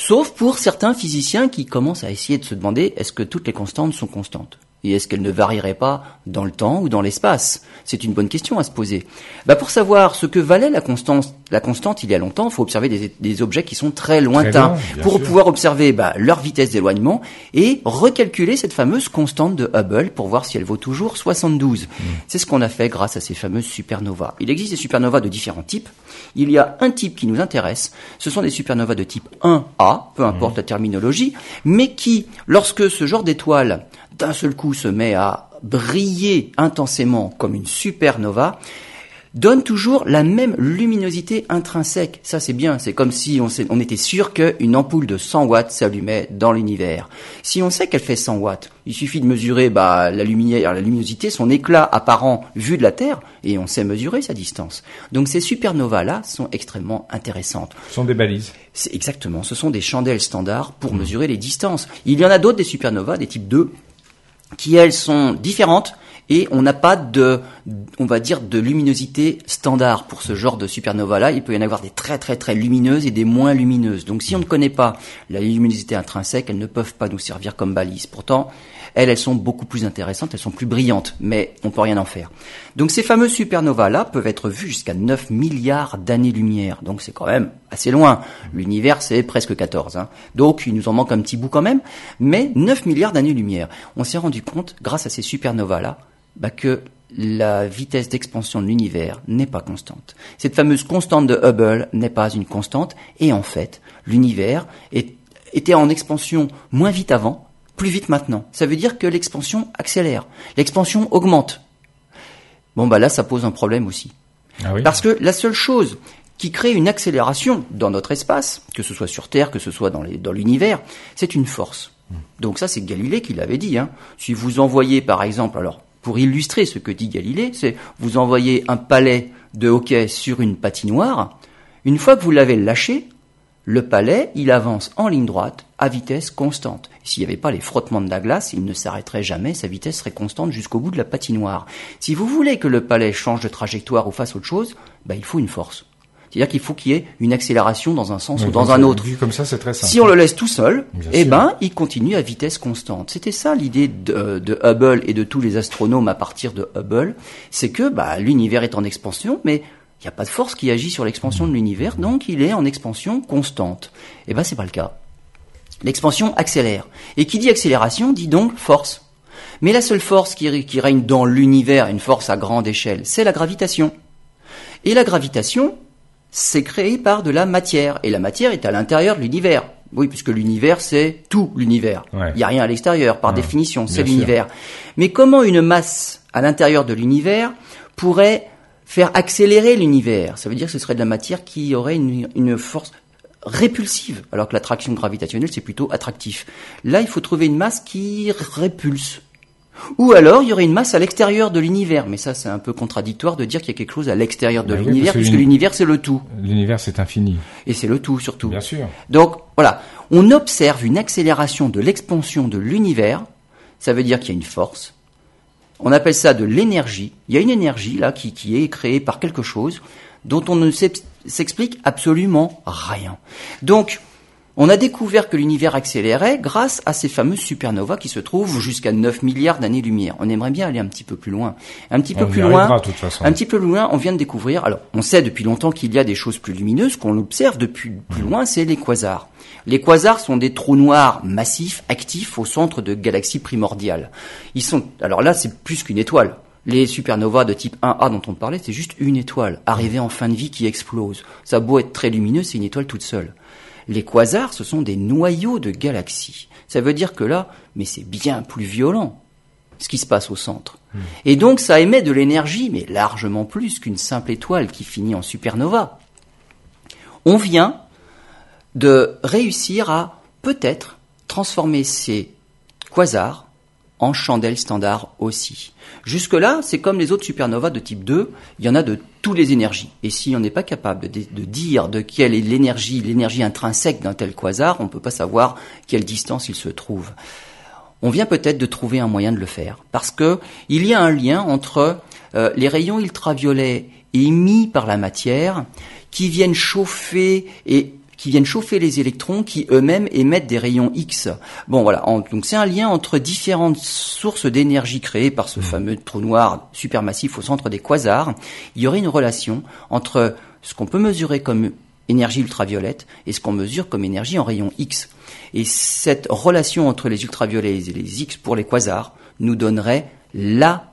Sauf pour certains physiciens qui commencent à essayer de se demander est-ce que toutes les constantes sont constantes? Et est-ce qu'elle ne varierait pas dans le temps ou dans l'espace? C'est une bonne question à se poser. Bah pour savoir ce que valait la constante, la constante il y a longtemps, il faut observer des, des, objets qui sont très lointains pour pouvoir observer bah, leur vitesse d'éloignement et recalculer cette fameuse constante de Hubble pour voir si elle vaut toujours 72. Hmm. C'est ce qu'on a fait grâce à ces fameuses supernovas. Il existe des supernovas de différents types. Il y a un type qui nous intéresse. Ce sont des supernovas de type 1A, peu importe hmm. la terminologie, mais qui, lorsque ce genre d'étoile d'un seul coup se met à briller intensément comme une supernova, donne toujours la même luminosité intrinsèque. Ça, c'est bien. C'est comme si on, était sûr qu'une ampoule de 100 watts s'allumait dans l'univers. Si on sait qu'elle fait 100 watts, il suffit de mesurer bah, la, lumière, la luminosité, son éclat apparent vu de la Terre, et on sait mesurer sa distance. Donc ces supernovas-là sont extrêmement intéressantes. Ce sont des balises. Exactement. Ce sont des chandelles standards pour mmh. mesurer les distances. Il y en a d'autres des supernovas, des types 2, qui elles sont différentes et on n'a pas de, on va dire, de luminosité standard pour ce genre de supernova-là. Il peut y en avoir des très très très lumineuses et des moins lumineuses. Donc si on ne connaît pas la luminosité intrinsèque, elles ne peuvent pas nous servir comme balise. Pourtant, elles, sont beaucoup plus intéressantes, elles sont plus brillantes, mais on peut rien en faire. Donc ces fameuses supernovas-là peuvent être vues jusqu'à 9 milliards d'années-lumière. Donc c'est quand même assez loin. L'univers, c'est presque 14. Hein. Donc il nous en manque un petit bout quand même, mais 9 milliards d'années-lumière. On s'est rendu compte, grâce à ces supernovas-là, bah, que la vitesse d'expansion de l'univers n'est pas constante. Cette fameuse constante de Hubble n'est pas une constante, et en fait, l'univers était en expansion moins vite avant, plus vite maintenant. Ça veut dire que l'expansion accélère, l'expansion augmente. Bon bah là, ça pose un problème aussi. Ah Parce que la seule chose qui crée une accélération dans notre espace, que ce soit sur Terre, que ce soit dans l'univers, c'est une force. Hmm. Donc ça, c'est Galilée qui l'avait dit. Hein. Si vous envoyez, par exemple, alors pour illustrer ce que dit Galilée, c'est vous envoyez un palais de hockey sur une patinoire, une fois que vous l'avez lâché, le palais, il avance en ligne droite à vitesse constante. S'il n'y avait pas les frottements de la glace, il ne s'arrêterait jamais, sa vitesse serait constante jusqu'au bout de la patinoire. Si vous voulez que le palais change de trajectoire ou fasse autre chose, bah, il faut une force. C'est-à-dire qu'il faut qu'il y ait une accélération dans un sens ou dans un autre. comme ça, c'est très simple. Si on le laisse tout seul, eh ben, il continue à vitesse constante. C'était ça l'idée de, de, Hubble et de tous les astronomes à partir de Hubble, c'est que bah, l'univers est en expansion, mais il n'y a pas de force qui agit sur l'expansion de l'univers, donc il est en expansion constante. Eh ben, c'est pas le cas. L'expansion accélère. Et qui dit accélération dit donc force. Mais la seule force qui, qui règne dans l'univers, une force à grande échelle, c'est la gravitation. Et la gravitation, c'est créé par de la matière. Et la matière est à l'intérieur de l'univers. Oui, puisque l'univers, c'est tout l'univers. Il n'y a rien à l'extérieur, par définition, c'est l'univers. Mais comment une masse à l'intérieur de l'univers pourrait faire accélérer l'univers. Ça veut dire que ce serait de la matière qui aurait une, force répulsive, alors que l'attraction gravitationnelle, c'est plutôt attractif. Là, il faut trouver une masse qui répulse. Ou alors, il y aurait une masse à l'extérieur de l'univers. Mais ça, c'est un peu contradictoire de dire qu'il y a quelque chose à l'extérieur de bah l'univers, puisque l'univers, c'est le tout. L'univers, c'est infini. Et c'est le tout, surtout. Bien sûr. Donc, voilà. On observe une accélération de l'expansion de l'univers. Ça veut dire qu'il y a une force. On appelle ça de l'énergie. Il y a une énergie là qui, qui est créée par quelque chose dont on ne s'explique absolument rien. Donc, on a découvert que l'univers accélérait grâce à ces fameuses supernovas qui se trouvent jusqu'à 9 milliards d'années-lumière. On aimerait bien aller un petit peu plus loin. Un petit peu plus loin. Un petit peu plus loin, on vient de découvrir. Alors, on sait depuis longtemps qu'il y a des choses plus lumineuses qu'on observe depuis plus loin, c'est les quasars. Les quasars sont des trous noirs massifs, actifs au centre de galaxies primordiales. Ils sont, alors là, c'est plus qu'une étoile. Les supernovas de type 1A dont on parlait, c'est juste une étoile, arrivée en fin de vie qui explose. Ça a beau être très lumineux, c'est une étoile toute seule. Les quasars, ce sont des noyaux de galaxies. Ça veut dire que là, mais c'est bien plus violent, ce qui se passe au centre. Hmm. Et donc, ça émet de l'énergie, mais largement plus qu'une simple étoile qui finit en supernova. On vient de réussir à peut-être transformer ces quasars en chandelle standard aussi. Jusque-là, c'est comme les autres supernovas de type 2, il y en a de toutes les énergies. Et si on n'est pas capable de, de, dire de quelle est l'énergie, l'énergie intrinsèque d'un tel quasar, on ne peut pas savoir quelle distance il se trouve. On vient peut-être de trouver un moyen de le faire, parce que il y a un lien entre euh, les rayons ultraviolets émis par la matière qui viennent chauffer et qui viennent chauffer les électrons qui eux-mêmes émettent des rayons X. Bon voilà, donc c'est un lien entre différentes sources d'énergie créées par ce mmh. fameux trou noir supermassif au centre des quasars. Il y aurait une relation entre ce qu'on peut mesurer comme énergie ultraviolette et ce qu'on mesure comme énergie en rayons X. Et cette relation entre les ultraviolets et les X pour les quasars nous donnerait la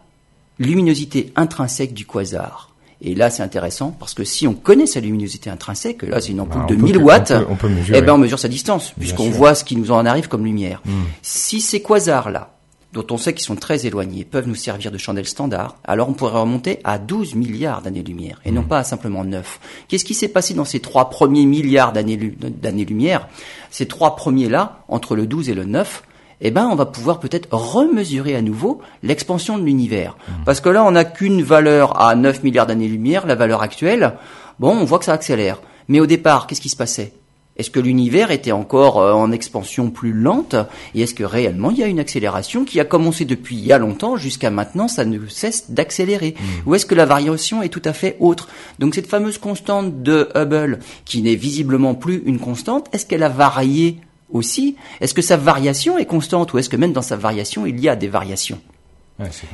luminosité intrinsèque du quasar. Et là, c'est intéressant parce que si on connaît sa luminosité intrinsèque, là, c'est une ampoule ah, de 1000 watts, on peut, eh ben, on mesure sa distance puisqu'on voit ce qui nous en arrive comme lumière. Hmm. Si ces quasars-là, dont on sait qu'ils sont très éloignés, peuvent nous servir de chandelle standard, alors on pourrait remonter à 12 milliards d'années-lumière et non hmm. pas à simplement 9. Qu'est-ce qui s'est passé dans ces trois premiers milliards d'années-lumière? Ces trois premiers-là, entre le 12 et le 9, eh ben, on va pouvoir peut-être remesurer à nouveau l'expansion de l'univers. Mmh. Parce que là, on n'a qu'une valeur à 9 milliards d'années-lumière, la valeur actuelle. Bon, on voit que ça accélère. Mais au départ, qu'est-ce qui se passait? Est-ce que l'univers était encore euh, en expansion plus lente? Et est-ce que réellement il y a une accélération qui a commencé depuis il y a longtemps jusqu'à maintenant, ça ne cesse d'accélérer? Mmh. Ou est-ce que la variation est tout à fait autre? Donc cette fameuse constante de Hubble, qui n'est visiblement plus une constante, est-ce qu'elle a varié aussi, est-ce que sa variation est constante ou est-ce que même dans sa variation, il y a des variations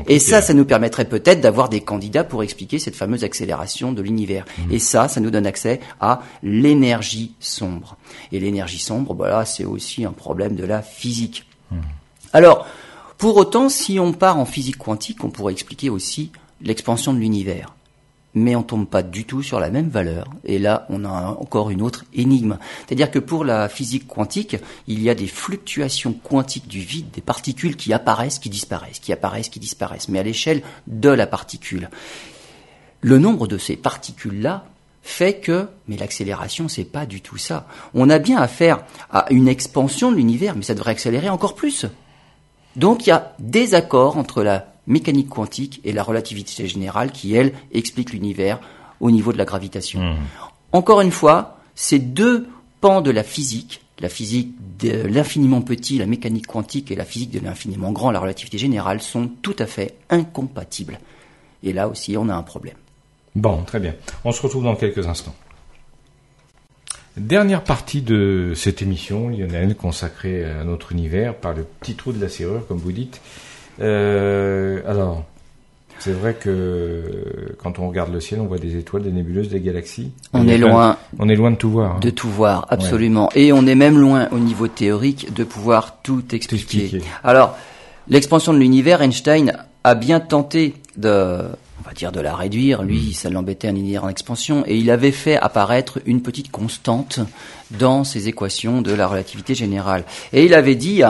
et ça, ça nous permettrait peut-être d'avoir des candidats pour expliquer cette fameuse accélération de l'univers. Mmh. Et ça, ça nous donne accès à l'énergie sombre. Et l'énergie sombre, voilà, c'est aussi un problème de la physique. Mmh. Alors, pour autant, si on part en physique quantique, on pourrait expliquer aussi l'expansion de l'univers mais on tombe pas du tout sur la même valeur. Et là, on a encore une autre énigme. C'est-à-dire que pour la physique quantique, il y a des fluctuations quantiques du vide, des particules qui apparaissent, qui disparaissent, qui apparaissent, qui disparaissent, mais à l'échelle de la particule. Le nombre de ces particules-là fait que, mais l'accélération, c'est pas du tout ça. On a bien affaire à une expansion de l'univers, mais ça devrait accélérer encore plus. Donc il y a des accords entre la mécanique quantique et la relativité générale qui, elle, explique l'univers au niveau de la gravitation. Mmh. Encore une fois, ces deux pans de la physique, la physique de l'infiniment petit, la mécanique quantique et la physique de l'infiniment grand, la relativité générale, sont tout à fait incompatibles. Et là aussi, on a un problème. Bon, très bien. On se retrouve dans quelques instants. Dernière partie de cette émission, Lionel, consacrée à notre univers par le petit trou de la serrure, comme vous dites. Euh, alors, c'est vrai que quand on regarde le ciel, on voit des étoiles, des nébuleuses, des galaxies. On est loin. on est loin de tout voir. Hein. De tout voir, absolument. Et on est même loin au niveau théorique de pouvoir tout expliquer. Alors, l'expansion de l'univers, Einstein a bien tenté de va dire de la réduire. Lui, mm. ça l'embêtait un univers en expansion, et il avait fait apparaître une petite constante dans ses équations de la relativité générale. Et il avait dit,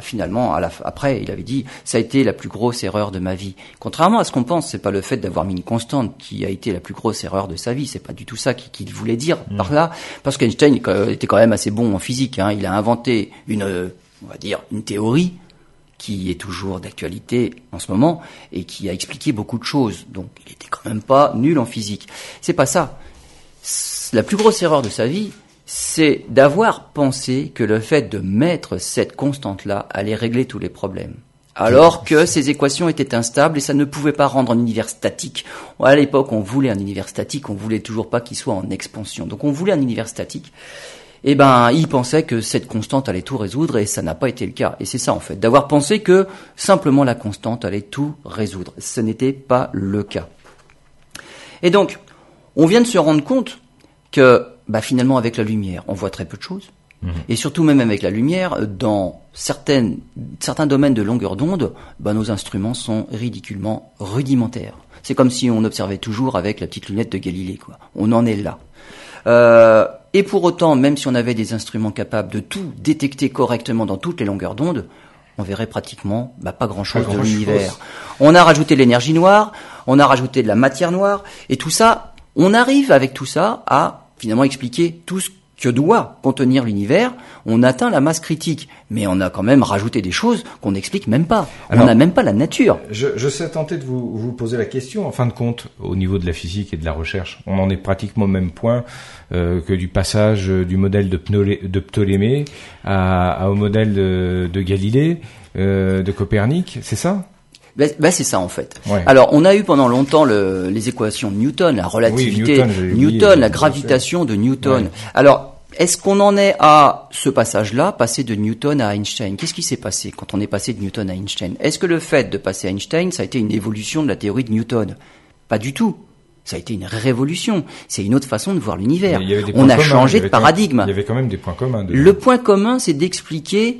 finalement, à la, après, il avait dit, ça a été la plus grosse erreur de ma vie. Contrairement à ce qu'on pense, c'est pas le fait d'avoir mis une constante qui a été la plus grosse erreur de sa vie. C'est pas du tout ça qu'il voulait dire mm. par là, parce qu'Einstein était quand même assez bon en physique. Hein. Il a inventé une, on va dire, une théorie qui est toujours d'actualité en ce moment et qui a expliqué beaucoup de choses. Donc il était quand même pas nul en physique. C'est pas ça. La plus grosse erreur de sa vie, c'est d'avoir pensé que le fait de mettre cette constante-là allait régler tous les problèmes. Alors que ces équations étaient instables et ça ne pouvait pas rendre un univers statique. À l'époque, on voulait un univers statique, on voulait toujours pas qu'il soit en expansion. Donc on voulait un univers statique eh ben, il pensait que cette constante allait tout résoudre et ça n'a pas été le cas. Et c'est ça en fait, d'avoir pensé que simplement la constante allait tout résoudre. Ce n'était pas le cas. Et donc, on vient de se rendre compte que bah, finalement avec la lumière, on voit très peu de choses. Mhm. Et surtout même avec la lumière, dans certaines, certains domaines de longueur d'onde, bah, nos instruments sont ridiculement rudimentaires. C'est comme si on observait toujours avec la petite lunette de Galilée. Quoi. On en est là. Euh, et pour autant, même si on avait des instruments capables de tout détecter correctement dans toutes les longueurs d'onde, on verrait pratiquement bah, pas grand-chose de l'univers. On a rajouté l'énergie noire, on a rajouté de la matière noire, et tout ça, on arrive avec tout ça à finalement expliquer tout ce que doit contenir l'univers, on atteint la masse critique. Mais on a quand même rajouté des choses qu'on n'explique même pas. on n'a même pas la nature. Je, je sais tenter de vous, vous, poser la question. En fin de compte, au niveau de la physique et de la recherche, on en est pratiquement au même point euh, que du passage du modèle de, Ptolémée à, au modèle de, Galilée, euh, de Copernic, c'est ça? Ben, ben, c'est ça en fait. Alors on a eu pendant longtemps le, les équations de Newton, la relativité, Newton, la gravitation de Newton. Alors est-ce qu'on en est à ce passage-là, passer de Newton à Einstein? Qu'est-ce qui s'est passé quand on est passé de Newton à Einstein? Est-ce que le fait de passer à Einstein, ça a été une évolution de la théorie de Newton? Pas du tout. Ça a été une révolution. C'est une autre façon de voir l'univers. On a changé de paradigme. il y avait quand même des points communs. Le point commun, c'est d'expliquer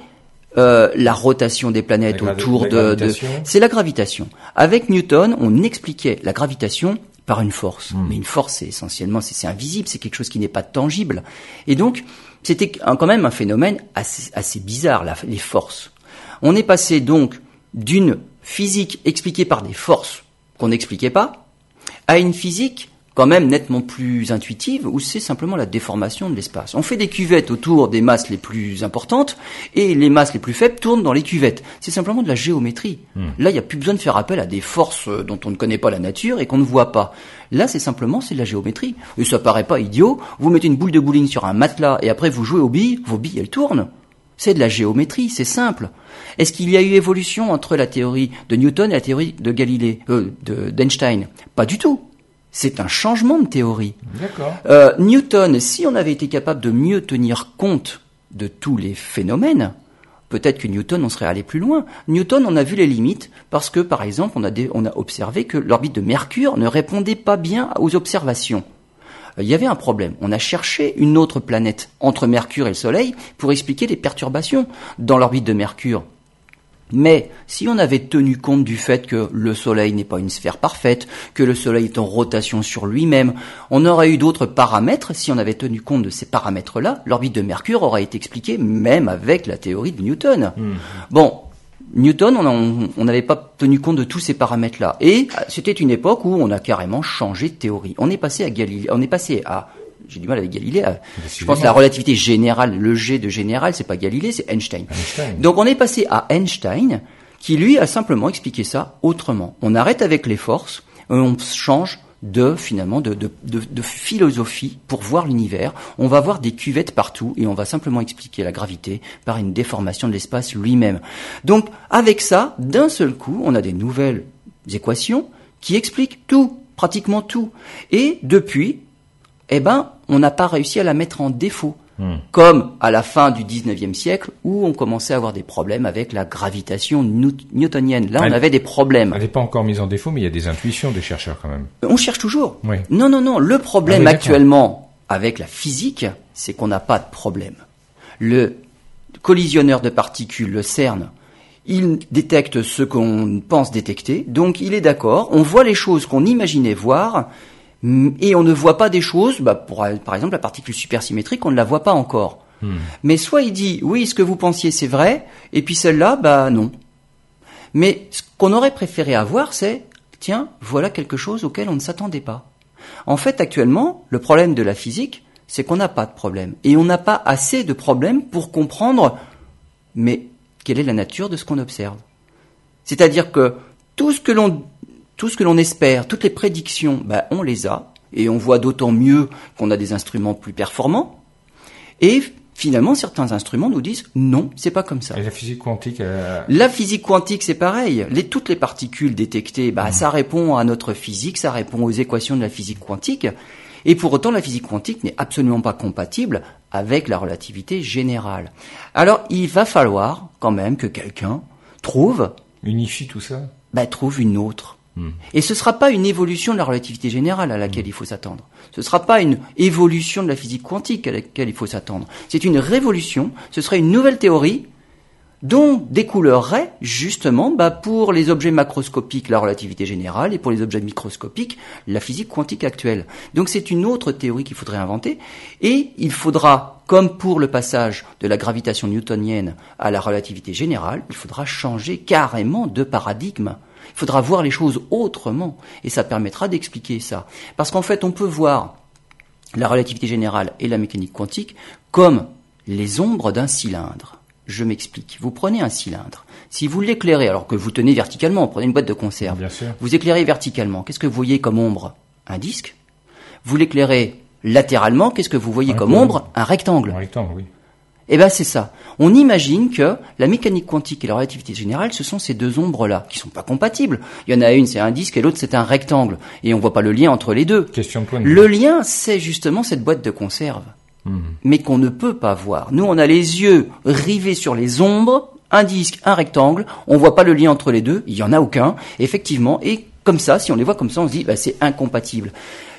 euh, la rotation des planètes autour de, c'est la gravitation. Avec Newton, on expliquait la gravitation par une force. Hmm. Mais une force, c'est essentiellement, c'est invisible, c'est quelque chose qui n'est pas tangible. Et donc, c'était quand même un phénomène assez, assez bizarre, les forces. On est passé donc d'une physique expliquée par des forces qu'on n'expliquait pas, à une physique quand même nettement plus intuitive, où c'est simplement la déformation de l'espace. On fait des cuvettes autour des masses les plus importantes, et les masses les plus faibles tournent dans les cuvettes. C'est simplement de la géométrie. Hmm. Là, il n'y a plus besoin de faire appel à des forces euh, dont on ne connaît pas la nature et qu'on ne voit pas. Là, c'est simplement c'est de la géométrie. Et ça paraît pas idiot. Vous mettez une boule de bowling sur un matelas et après vous jouez aux billes, vos billes elles tournent. C'est de la géométrie, c'est simple. Est-ce qu'il y a eu évolution entre la théorie de Newton et la théorie de Galilée, euh, d'Einstein? Pas du tout. C'est un changement de théorie. Euh, Newton, si on avait été capable de mieux tenir compte de tous les phénomènes, peut-être que Newton on serait allé plus loin. Newton, on a vu les limites parce que, par exemple, on a, on a observé que l'orbite de Mercure ne répondait pas bien aux observations. Euh, il y avait un problème. On a cherché une autre planète entre Mercure et le Soleil pour expliquer les perturbations dans l'orbite de Mercure. Mais si on avait tenu compte du fait que le Soleil n'est pas une sphère parfaite, que le Soleil est en rotation sur lui-même, on aurait eu d'autres paramètres. Si on avait tenu compte de ces paramètres-là, l'orbite de Mercure aurait été expliquée même avec la théorie de Newton. Hmm. Bon, Newton, on n'avait pas tenu compte de tous ces paramètres-là. Et c'était une époque où on a carrément changé de théorie. On est passé à Galilée, on est passé à j'ai du mal avec Galilée. Je pense que la relativité générale, le G de général, c'est pas Galilée, c'est Einstein. Donc on est passé à Einstein, qui lui a simplement expliqué ça autrement. On arrête avec les forces, on change de finalement de, de, de, philosophie pour voir l'univers. On va voir des cuvettes partout et on va simplement expliquer la gravité par une déformation de l'espace lui-même. Donc avec ça, d'un seul coup, on a des nouvelles équations qui expliquent tout, pratiquement tout. Et depuis, eh ben, on n'a pas réussi à la mettre en défaut. Hmm. Comme à la fin du 19e siècle, où on commençait à avoir des problèmes avec la gravitation newtonienne. Là, on avait des problèmes. Elle n'est pas encore mise en défaut, mais il y a des intuitions des chercheurs quand même. On cherche toujours. Non, non, non. Le problème ah actuellement avec la physique, c'est qu'on n'a pas de problème. Le collisionneur de particules, le CERN, il détecte ce qu'on pense détecter, donc il est d'accord, on voit les choses qu'on imaginait voir, et on ne voit pas des choses, bah, pour, par exemple la particule supersymétrique, on ne la voit pas encore. Hmm. Mais soit il dit oui, ce que vous pensiez c'est vrai, et puis celle-là, bah non. Mais ce qu'on aurait préféré avoir, c'est tiens, voilà quelque chose auquel on ne s'attendait pas. En fait, actuellement, le problème de la physique, c'est qu'on n'a pas de problème. Et on n'a pas assez de problèmes pour comprendre, mais quelle est la nature de ce qu'on observe. C'est-à-dire que tout ce que l'on tout ce que l'on espère, toutes les prédictions, ben, on les a, et on voit d'autant mieux qu'on a des instruments plus performants. Et finalement, certains instruments nous disent non, c'est pas comme ça. Et la physique quantique euh, La physique quantique, c'est pareil. Les, toutes les particules détectées, bah, ça répond à notre physique, ça répond aux équations de la physique quantique. Et pour autant, la physique quantique n'est absolument pas compatible avec la relativité générale. Alors, il va falloir quand même que quelqu'un trouve... Unifie tout ça bah, Trouve une autre Hmm. Et ce ne sera pas une évolution de la relativité générale à laquelle hmm. il faut s'attendre. Ce ne sera pas une évolution de la physique quantique à laquelle il faut s'attendre. C'est une révolution, ce serait une nouvelle théorie dont découlerait justement bah, pour les objets macroscopiques la relativité générale et pour les objets microscopiques la physique quantique actuelle. Donc c'est une autre théorie qu'il faudrait inventer et il faudra, comme pour le passage de la gravitation newtonienne à la relativité générale, il faudra changer carrément de paradigme. Il faudra voir les choses autrement et ça permettra d'expliquer ça. Parce qu'en fait, on peut voir la relativité générale et la mécanique quantique comme les ombres d'un cylindre. Je m'explique. Vous prenez un cylindre. Si vous l'éclairez, alors que vous tenez verticalement, prenez une boîte de conserve, vous éclairez verticalement, qu'est-ce que vous voyez comme ombre? Un disque. Vous l'éclairez latéralement, qu'est-ce que vous voyez comme ombre? Un rectangle. Un rectangle, oui. Eh ben c'est ça. On imagine que la mécanique quantique et la relativité générale, ce sont ces deux ombres-là, qui sont pas compatibles. Il y en a une, c'est un disque, et l'autre, c'est un rectangle. Et on voit pas le lien entre les deux. Question de Le lien, c'est justement cette boîte de conserve. Hmm. Mais qu'on ne peut pas voir. Nous, on a les yeux rivés sur les ombres, un disque, un rectangle, on voit pas le lien entre les deux, il y en a aucun, effectivement, et comme ça, si on les voit comme ça, on se dit, bah, c'est incompatible.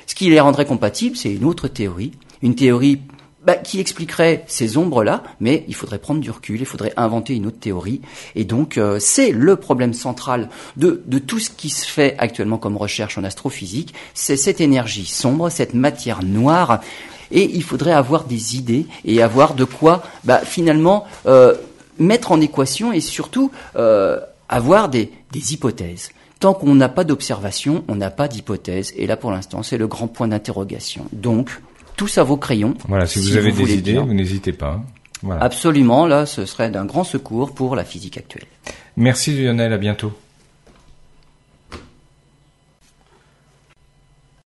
Ce qui les rendrait compatibles, c'est une autre théorie, une théorie bah, qui expliquerait ces ombres-là, mais il faudrait prendre du recul, il faudrait inventer une autre théorie. Et donc, euh, c'est le problème central de, tout ce qui se fait actuellement comme recherche en astrophysique, c'est cette énergie sombre, cette matière noire. Et il faudrait avoir des idées et avoir de quoi, bah, finalement, euh, mettre en équation et surtout euh, avoir des, des hypothèses. Tant qu'on n'a pas d'observation, on n'a pas d'hypothèse. Et là, pour l'instant, c'est le grand point d'interrogation. Donc, tous à vos crayons. Voilà, si, vous avez des idées, vous n'hésitez pas. Absolument, là, ce serait d'un grand secours pour la physique actuelle. Merci Lionel, à bientôt.